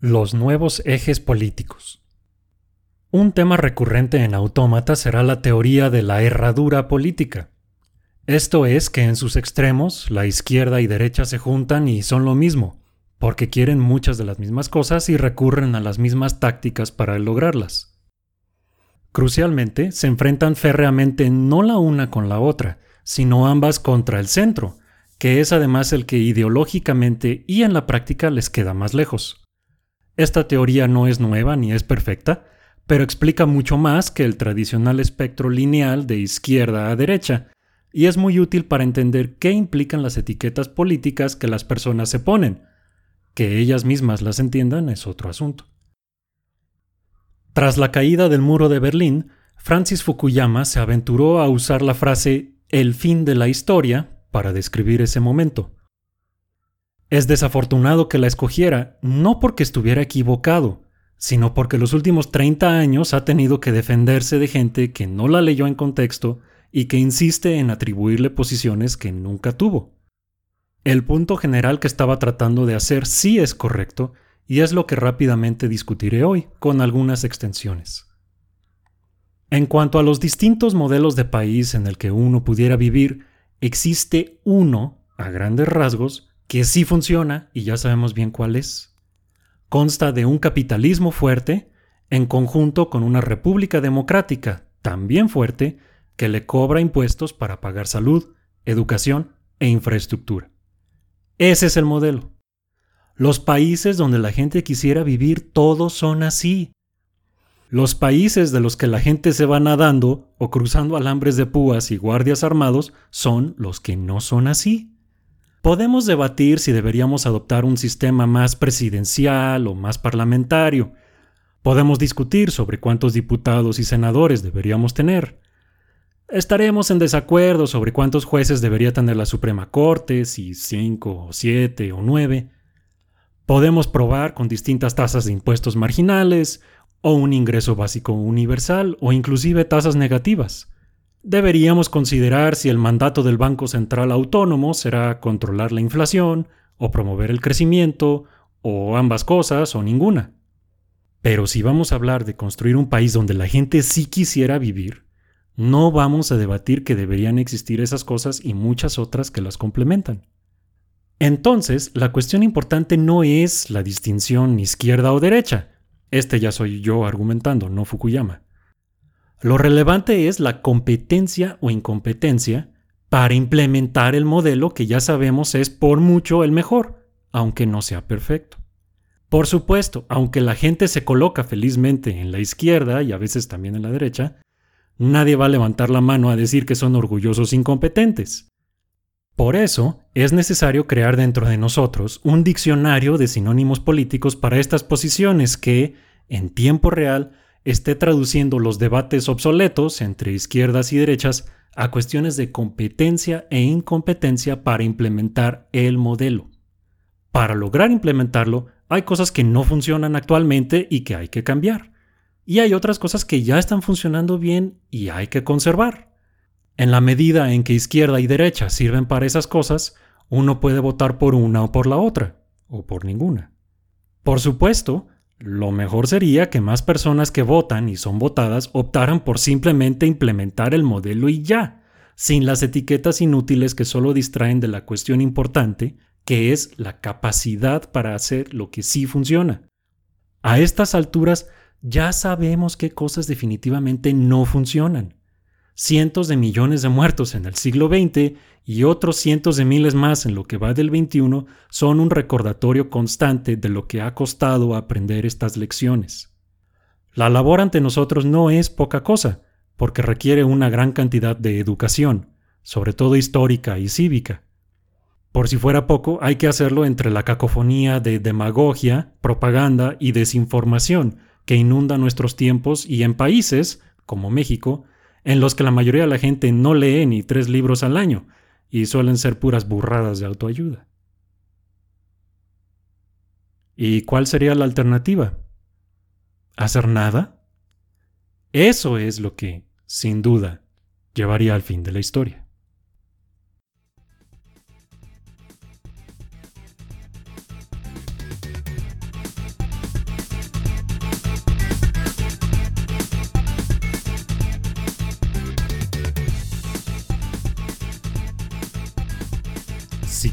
Los nuevos ejes políticos. Un tema recurrente en Autómata será la teoría de la herradura política. Esto es que en sus extremos, la izquierda y derecha se juntan y son lo mismo, porque quieren muchas de las mismas cosas y recurren a las mismas tácticas para lograrlas. Crucialmente, se enfrentan férreamente no la una con la otra, sino ambas contra el centro, que es además el que ideológicamente y en la práctica les queda más lejos. Esta teoría no es nueva ni es perfecta, pero explica mucho más que el tradicional espectro lineal de izquierda a derecha, y es muy útil para entender qué implican las etiquetas políticas que las personas se ponen. Que ellas mismas las entiendan es otro asunto. Tras la caída del muro de Berlín, Francis Fukuyama se aventuró a usar la frase el fin de la historia para describir ese momento. Es desafortunado que la escogiera, no porque estuviera equivocado, sino porque los últimos 30 años ha tenido que defenderse de gente que no la leyó en contexto y que insiste en atribuirle posiciones que nunca tuvo. El punto general que estaba tratando de hacer sí es correcto, y es lo que rápidamente discutiré hoy, con algunas extensiones. En cuanto a los distintos modelos de país en el que uno pudiera vivir, existe uno, a grandes rasgos, que sí funciona y ya sabemos bien cuál es. Consta de un capitalismo fuerte en conjunto con una república democrática también fuerte que le cobra impuestos para pagar salud, educación e infraestructura. Ese es el modelo. Los países donde la gente quisiera vivir todos son así. Los países de los que la gente se va nadando o cruzando alambres de púas y guardias armados son los que no son así. Podemos debatir si deberíamos adoptar un sistema más presidencial o más parlamentario. Podemos discutir sobre cuántos diputados y senadores deberíamos tener. Estaremos en desacuerdo sobre cuántos jueces debería tener la Suprema Corte, si cinco o siete o nueve. Podemos probar con distintas tasas de impuestos marginales, o un ingreso básico universal, o inclusive tasas negativas. Deberíamos considerar si el mandato del Banco Central Autónomo será controlar la inflación, o promover el crecimiento, o ambas cosas, o ninguna. Pero si vamos a hablar de construir un país donde la gente sí quisiera vivir, no vamos a debatir que deberían existir esas cosas y muchas otras que las complementan. Entonces, la cuestión importante no es la distinción izquierda o derecha. Este ya soy yo argumentando, no Fukuyama. Lo relevante es la competencia o incompetencia para implementar el modelo que ya sabemos es por mucho el mejor, aunque no sea perfecto. Por supuesto, aunque la gente se coloca felizmente en la izquierda y a veces también en la derecha, nadie va a levantar la mano a decir que son orgullosos incompetentes. Por eso, es necesario crear dentro de nosotros un diccionario de sinónimos políticos para estas posiciones que, en tiempo real, esté traduciendo los debates obsoletos entre izquierdas y derechas a cuestiones de competencia e incompetencia para implementar el modelo. Para lograr implementarlo, hay cosas que no funcionan actualmente y que hay que cambiar. Y hay otras cosas que ya están funcionando bien y hay que conservar. En la medida en que izquierda y derecha sirven para esas cosas, uno puede votar por una o por la otra, o por ninguna. Por supuesto, lo mejor sería que más personas que votan y son votadas optaran por simplemente implementar el modelo y ya, sin las etiquetas inútiles que solo distraen de la cuestión importante, que es la capacidad para hacer lo que sí funciona. A estas alturas ya sabemos qué cosas definitivamente no funcionan cientos de millones de muertos en el siglo XX y otros cientos de miles más en lo que va del XXI son un recordatorio constante de lo que ha costado aprender estas lecciones. La labor ante nosotros no es poca cosa, porque requiere una gran cantidad de educación, sobre todo histórica y cívica. Por si fuera poco, hay que hacerlo entre la cacofonía de demagogia, propaganda y desinformación que inunda nuestros tiempos y en países, como México, en los que la mayoría de la gente no lee ni tres libros al año y suelen ser puras burradas de autoayuda. ¿Y cuál sería la alternativa? ¿Hacer nada? Eso es lo que, sin duda, llevaría al fin de la historia.